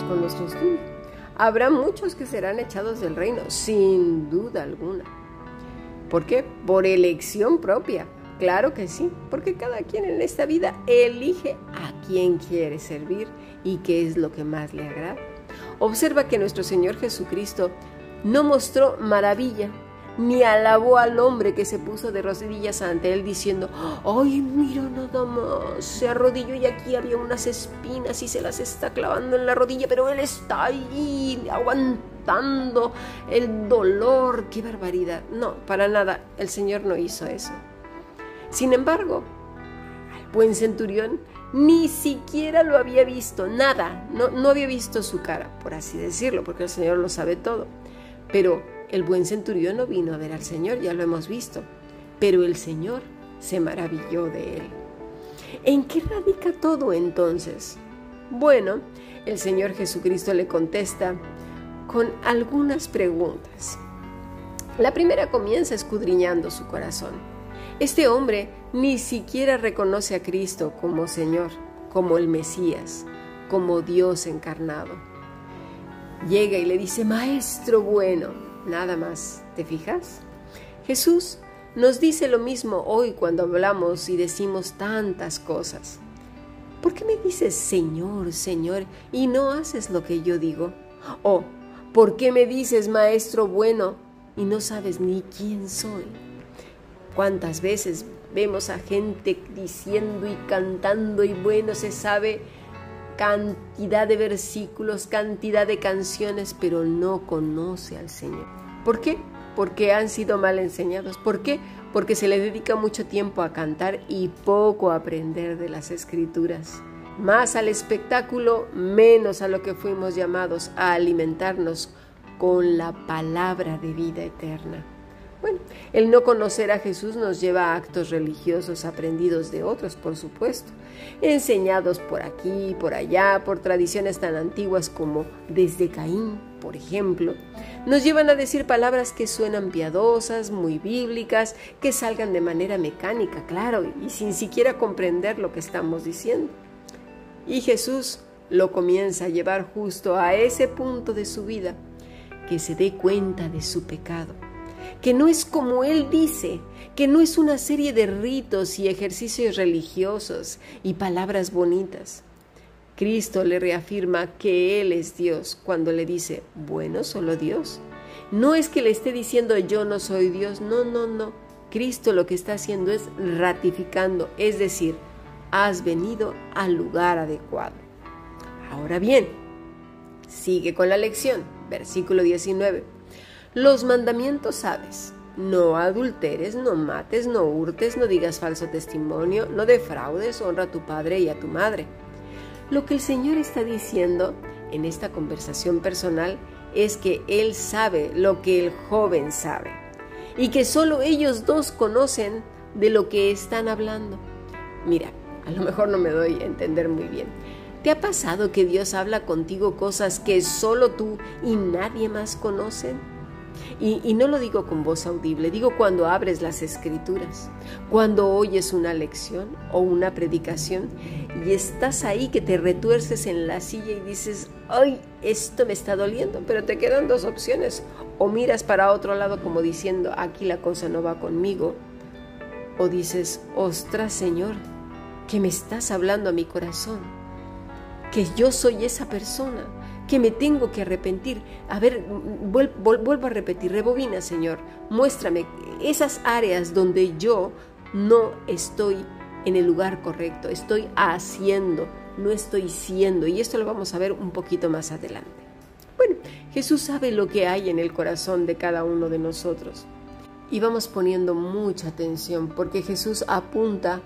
con nuestro estudio. Habrá muchos que serán echados del reino, sin duda alguna. ¿Por qué? Por elección propia. Claro que sí, porque cada quien en esta vida elige a quién quiere servir y qué es lo que más le agrada. Observa que nuestro Señor Jesucristo no mostró maravilla ni alabó al hombre que se puso de rodillas ante él diciendo, ay, mira nada más, se arrodilló y aquí había unas espinas y se las está clavando en la rodilla, pero él está ahí aguantando el dolor, qué barbaridad. No, para nada, el Señor no hizo eso. Sin embargo, al buen centurión ni siquiera lo había visto, nada, no, no había visto su cara, por así decirlo, porque el Señor lo sabe todo. Pero el buen centurión no vino a ver al Señor, ya lo hemos visto, pero el Señor se maravilló de él. ¿En qué radica todo entonces? Bueno, el Señor Jesucristo le contesta con algunas preguntas. La primera comienza escudriñando su corazón. Este hombre ni siquiera reconoce a Cristo como Señor, como el Mesías, como Dios encarnado. Llega y le dice, Maestro bueno, nada más. ¿Te fijas? Jesús nos dice lo mismo hoy cuando hablamos y decimos tantas cosas. ¿Por qué me dices Señor, Señor y no haces lo que yo digo? ¿O por qué me dices Maestro bueno y no sabes ni quién soy? ¿Cuántas veces vemos a gente diciendo y cantando y bueno se sabe cantidad de versículos, cantidad de canciones, pero no conoce al Señor. ¿Por qué? Porque han sido mal enseñados. ¿Por qué? Porque se le dedica mucho tiempo a cantar y poco a aprender de las escrituras. Más al espectáculo, menos a lo que fuimos llamados a alimentarnos con la palabra de vida eterna. Bueno, el no conocer a Jesús nos lleva a actos religiosos aprendidos de otros, por supuesto, enseñados por aquí, por allá, por tradiciones tan antiguas como desde Caín, por ejemplo. Nos llevan a decir palabras que suenan piadosas, muy bíblicas, que salgan de manera mecánica, claro, y sin siquiera comprender lo que estamos diciendo. Y Jesús lo comienza a llevar justo a ese punto de su vida, que se dé cuenta de su pecado que no es como Él dice, que no es una serie de ritos y ejercicios religiosos y palabras bonitas. Cristo le reafirma que Él es Dios cuando le dice, bueno, solo Dios. No es que le esté diciendo yo no soy Dios, no, no, no. Cristo lo que está haciendo es ratificando, es decir, has venido al lugar adecuado. Ahora bien, sigue con la lección, versículo 19. Los mandamientos sabes. No adulteres, no mates, no hurtes, no digas falso testimonio, no defraudes, honra a tu padre y a tu madre. Lo que el Señor está diciendo en esta conversación personal es que Él sabe lo que el joven sabe y que solo ellos dos conocen de lo que están hablando. Mira, a lo mejor no me doy a entender muy bien. ¿Te ha pasado que Dios habla contigo cosas que solo tú y nadie más conocen? Y, no lo digo con voz audible, digo cuando abres las escrituras, cuando oyes una lección o una predicación y estás ahí que te retuerces en la silla y dices, ay, esto me está doliendo, pero te quedan dos opciones. O miras para otro lado como diciendo, aquí la cosa no va conmigo. O dices, ostras Señor, que me estás hablando a mi corazón, que yo soy esa persona que me tengo que arrepentir. A ver, vuelvo a repetir, rebobina, Señor, muéstrame esas áreas donde yo no estoy en el lugar correcto, estoy haciendo, no estoy siendo. Y esto lo vamos a ver un poquito más adelante. Bueno, Jesús sabe lo que hay en el corazón de cada uno de nosotros. Y vamos poniendo mucha atención porque Jesús apunta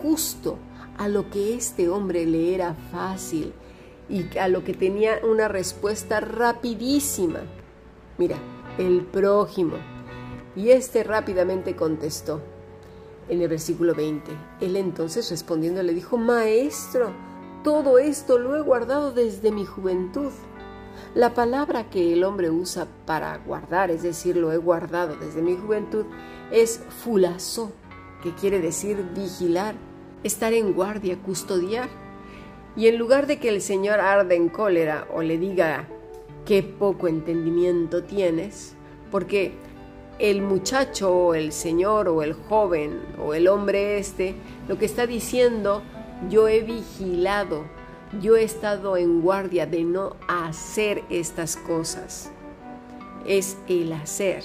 justo a lo que este hombre le era fácil, y a lo que tenía una respuesta rapidísima. Mira, el prójimo. Y éste rápidamente contestó. En el versículo 20, él entonces respondiendo le dijo, Maestro, todo esto lo he guardado desde mi juventud. La palabra que el hombre usa para guardar, es decir, lo he guardado desde mi juventud, es fulazo, que quiere decir vigilar, estar en guardia, custodiar. Y en lugar de que el Señor arde en cólera o le diga, qué poco entendimiento tienes, porque el muchacho o el señor o el joven o el hombre este lo que está diciendo, yo he vigilado, yo he estado en guardia de no hacer estas cosas. Es el hacer.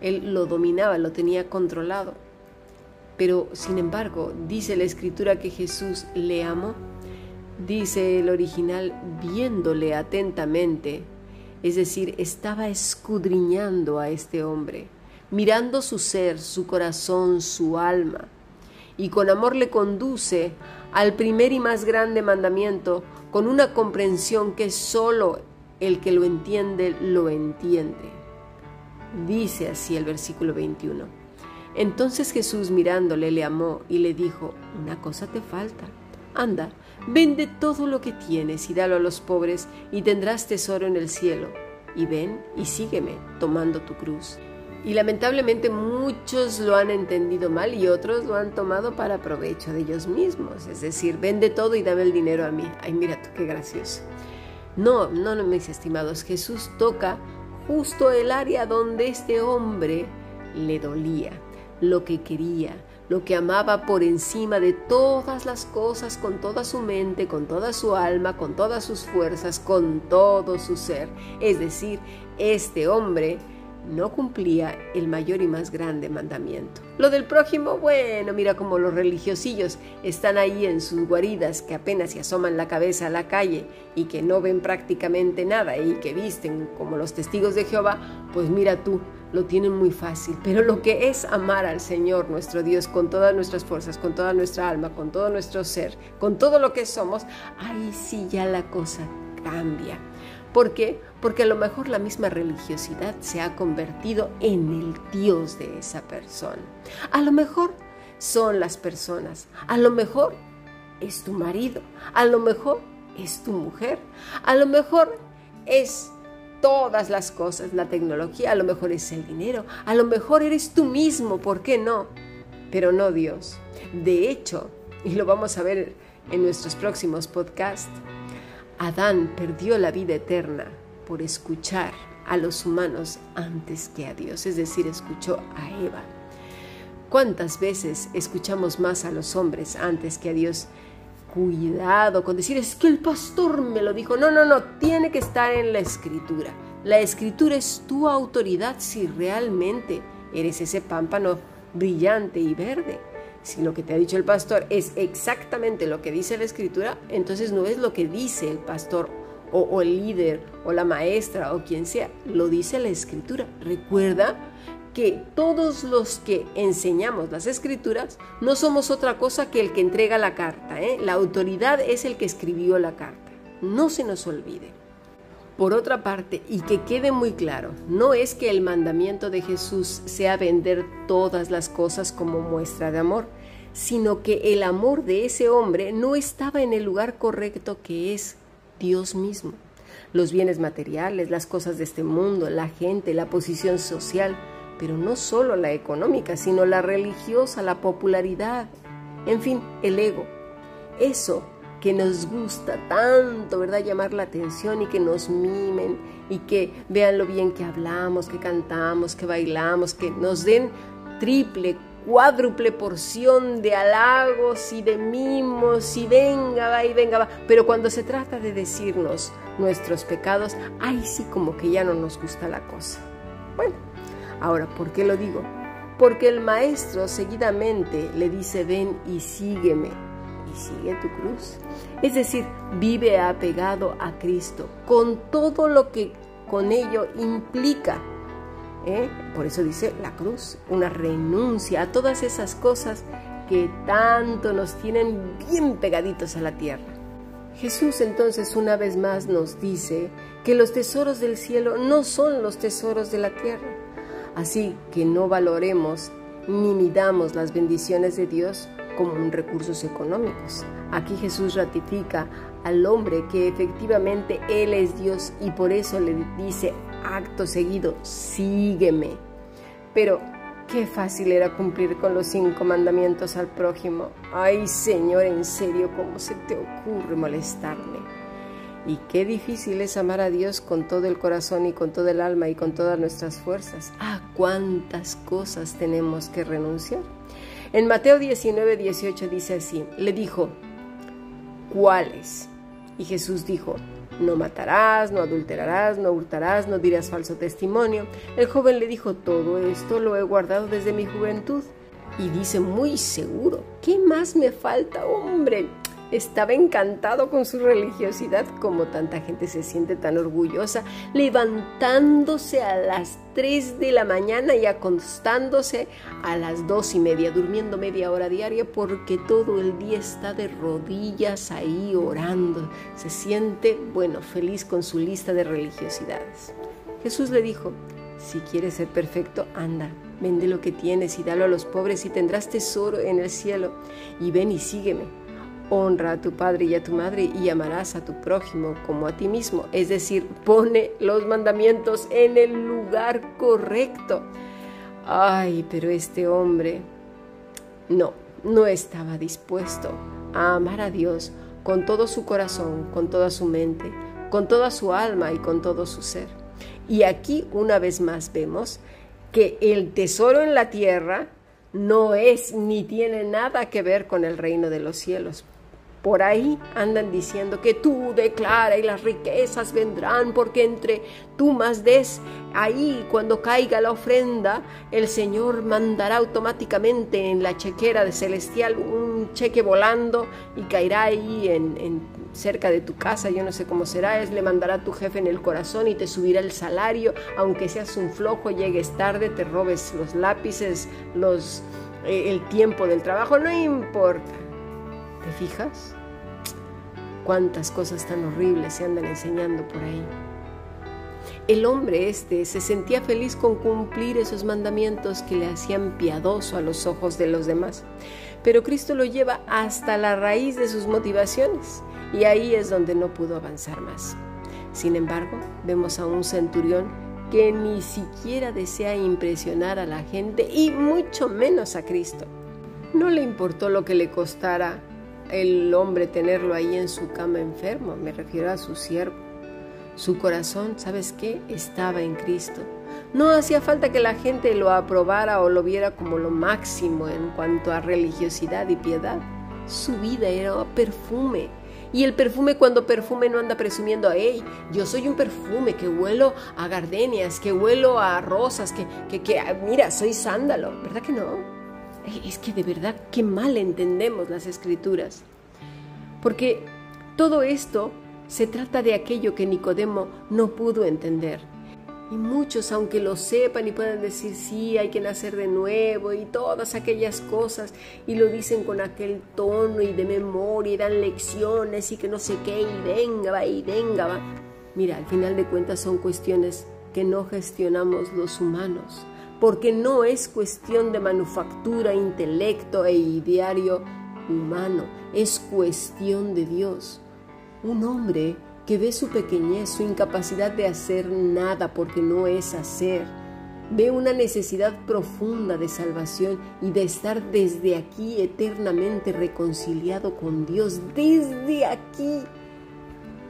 Él lo dominaba, lo tenía controlado. Pero, sin embargo, dice la escritura que Jesús le amó. Dice el original, viéndole atentamente, es decir, estaba escudriñando a este hombre, mirando su ser, su corazón, su alma, y con amor le conduce al primer y más grande mandamiento con una comprensión que solo el que lo entiende lo entiende. Dice así el versículo 21. Entonces Jesús mirándole le amó y le dijo, una cosa te falta. Anda, vende todo lo que tienes y dalo a los pobres y tendrás tesoro en el cielo. Y ven y sígueme tomando tu cruz. Y lamentablemente muchos lo han entendido mal y otros lo han tomado para provecho de ellos mismos. Es decir, vende todo y dame el dinero a mí. Ay, mira tú, qué gracioso. No, no, no, mis estimados. Jesús toca justo el área donde este hombre le dolía lo que quería, lo que amaba por encima de todas las cosas, con toda su mente, con toda su alma, con todas sus fuerzas, con todo su ser. Es decir, este hombre no cumplía el mayor y más grande mandamiento. Lo del prójimo, bueno, mira como los religiosillos están ahí en sus guaridas que apenas se asoman la cabeza a la calle y que no ven prácticamente nada y que visten como los testigos de Jehová, pues mira tú, lo tienen muy fácil. Pero lo que es amar al Señor nuestro Dios con todas nuestras fuerzas, con toda nuestra alma, con todo nuestro ser, con todo lo que somos, ahí sí ya la cosa cambia. ¿Por qué? Porque a lo mejor la misma religiosidad se ha convertido en el Dios de esa persona. A lo mejor son las personas. A lo mejor es tu marido. A lo mejor es tu mujer. A lo mejor es todas las cosas, la tecnología, a lo mejor es el dinero, a lo mejor eres tú mismo, ¿por qué no? Pero no Dios. De hecho, y lo vamos a ver en nuestros próximos podcasts, Adán perdió la vida eterna por escuchar a los humanos antes que a Dios, es decir, escuchó a Eva. ¿Cuántas veces escuchamos más a los hombres antes que a Dios? Cuidado con decir, es que el pastor me lo dijo. No, no, no, tiene que estar en la escritura. La escritura es tu autoridad si realmente eres ese pámpano brillante y verde si lo que te ha dicho el pastor es exactamente lo que dice la escritura, entonces no es lo que dice el pastor o, el líder o la maestra o quien sea, lo dice la escritura. Recuerda que todos los que enseñamos las escrituras no somos otra cosa que el que entrega la carta. ¿eh? La autoridad es el que escribió la carta. No se nos olvide. Por otra parte, y que quede muy claro, no es que el mandamiento de Jesús sea vender todas las cosas como muestra de amor, sino que el amor de ese hombre no estaba en el lugar correcto que es Dios mismo. Los bienes materiales, las cosas de este mundo, la gente, la posición social, pero no solo la económica, sino la religiosa, la popularidad, en fin, el ego. Eso que nos gusta tanto, ¿verdad? Llamar la atención y que nos mimen y que vean lo bien que hablamos, que cantamos, que bailamos, que nos den triple, cuádruple porción de halagos y de mimos y venga, va y venga, va. Pero cuando se trata de decirnos nuestros pecados, ahí sí como que ya no nos gusta la cosa. Bueno, ahora, ¿por qué lo digo? Porque el maestro seguidamente le dice, ven y sígueme y sigue tu cruz. Es decir, vive apegado a Cristo con todo lo que con ello implica. ¿eh? Por eso dice la cruz, una renuncia a todas esas cosas que tanto nos tienen bien pegaditos a la tierra. Jesús entonces una vez más nos dice que los tesoros del cielo no son los tesoros de la tierra. Así que no valoremos ni midamos las bendiciones de Dios como recursos económicos. Aquí Jesús ratifica al hombre que efectivamente Él es Dios y por eso le dice acto seguido, sígueme. Pero, qué fácil era cumplir con los cinco mandamientos al prójimo. Ay, Señor, en serio, ¿cómo se te ocurre molestarme? Y qué difícil es amar a Dios con todo el corazón y con todo el alma y con todas nuestras fuerzas. Ah, cuántas cosas tenemos que renunciar. En Mateo 19, 18 dice así, le dijo, ¿cuáles? Y Jesús dijo, no matarás, no adulterarás, no hurtarás, no dirás falso testimonio. El joven le dijo, todo esto lo he guardado desde mi juventud. Y dice muy seguro, ¿qué más me falta, hombre? Estaba encantado con su religiosidad, como tanta gente se siente tan orgullosa, levantándose a las 3 de la mañana y acostándose a las dos y media, durmiendo media hora diaria porque todo el día está de rodillas ahí orando. Se siente, bueno, feliz con su lista de religiosidades. Jesús le dijo, si quieres ser perfecto, anda, vende lo que tienes y dalo a los pobres y tendrás tesoro en el cielo. Y ven y sígueme. Honra a tu padre y a tu madre y amarás a tu prójimo como a ti mismo. Es decir, pone los mandamientos en el lugar correcto. Ay, pero este hombre no, no estaba dispuesto a amar a Dios con todo su corazón, con toda su mente, con toda su alma y con todo su ser. Y aquí una vez más vemos que el tesoro en la tierra no es ni tiene nada que ver con el reino de los cielos. Por ahí andan diciendo que tú declara y las riquezas vendrán porque entre tú más des ahí cuando caiga la ofrenda el Señor mandará automáticamente en la chequera de celestial un cheque volando y caerá ahí en, cerca de tu casa, yo no sé cómo será, es le mandará a tu jefe en el corazón y te subirá el salario, aunque seas un flojo, llegues tarde, te robes los lápices, los, eh, el tiempo del trabajo, no importa ¿Te fijas? Cuántas cosas tan horribles se andan enseñando por ahí. El hombre este se sentía feliz con cumplir esos mandamientos que le hacían piadoso a los ojos de los demás. Pero Cristo lo lleva hasta la raíz de sus motivaciones y ahí es donde no pudo avanzar más. Sin embargo, vemos a un centurión que ni siquiera desea impresionar a la gente y mucho menos a Cristo. No le importó lo que le costara el hombre tenerlo ahí en su cama enfermo, me refiero a su siervo. Su corazón, ¿sabes qué? Estaba en Cristo. No hacía falta que la gente lo aprobara o lo viera como lo máximo en cuanto a religiosidad y piedad. Su vida era perfume. Y el perfume cuando perfume no anda presumiendo, hey, yo soy un perfume que huelo a gardenias, que huelo a rosas, que, que, que mira, soy sándalo. ¿Verdad que no? Es que de verdad qué mal entendemos las escrituras. Porque todo esto se trata de aquello que Nicodemo no pudo entender. Y muchos, aunque lo sepan y puedan decir, sí, hay que nacer de nuevo y todas aquellas cosas, y lo dicen con aquel tono y de memoria y dan lecciones y que no sé qué, y venga, va, y venga, va. Mira, al final de cuentas son cuestiones que no gestionamos los humanos porque no es cuestión de manufactura, intelecto e ideario humano, es cuestión de Dios. Un hombre que ve su pequeñez, su incapacidad de hacer nada porque no es hacer, ve una necesidad profunda de salvación y de estar desde aquí eternamente reconciliado con Dios, desde aquí,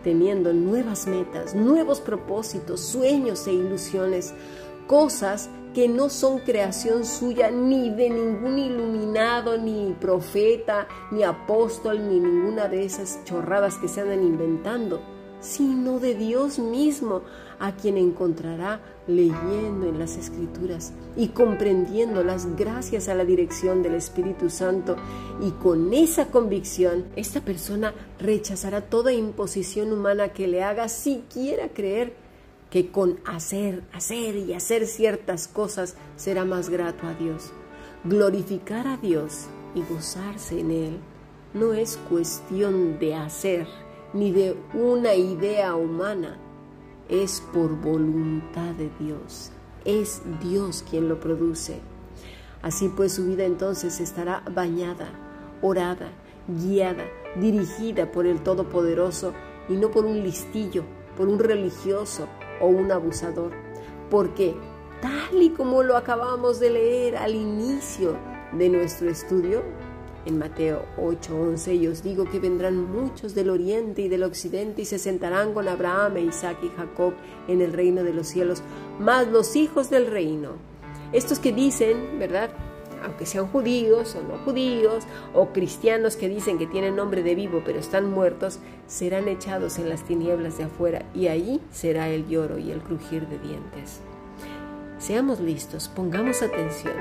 teniendo nuevas metas, nuevos propósitos, sueños e ilusiones, cosas que no son creación suya ni de ningún iluminado, ni profeta, ni apóstol, ni ninguna de esas chorradas que se andan inventando, sino de Dios mismo, a quien encontrará leyendo en las escrituras y comprendiéndolas gracias a la dirección del Espíritu Santo. Y con esa convicción, esta persona rechazará toda imposición humana que le haga siquiera creer que con hacer, hacer y hacer ciertas cosas será más grato a Dios. Glorificar a Dios y gozarse en Él no es cuestión de hacer ni de una idea humana, es por voluntad de Dios, es Dios quien lo produce. Así pues su vida entonces estará bañada, orada, guiada, dirigida por el Todopoderoso y no por un listillo, por un religioso, o un abusador, porque tal y como lo acabamos de leer al inicio de nuestro estudio, en Mateo 8:11, y os digo que vendrán muchos del oriente y del occidente y se sentarán con Abraham, e Isaac y Jacob en el reino de los cielos, más los hijos del reino. Estos que dicen, ¿verdad? Aunque sean judíos o no judíos, o cristianos que dicen que tienen nombre de vivo pero están muertos, serán echados en las tinieblas de afuera y allí será el lloro y el crujir de dientes. Seamos listos, pongamos atención,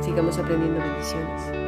sigamos aprendiendo bendiciones.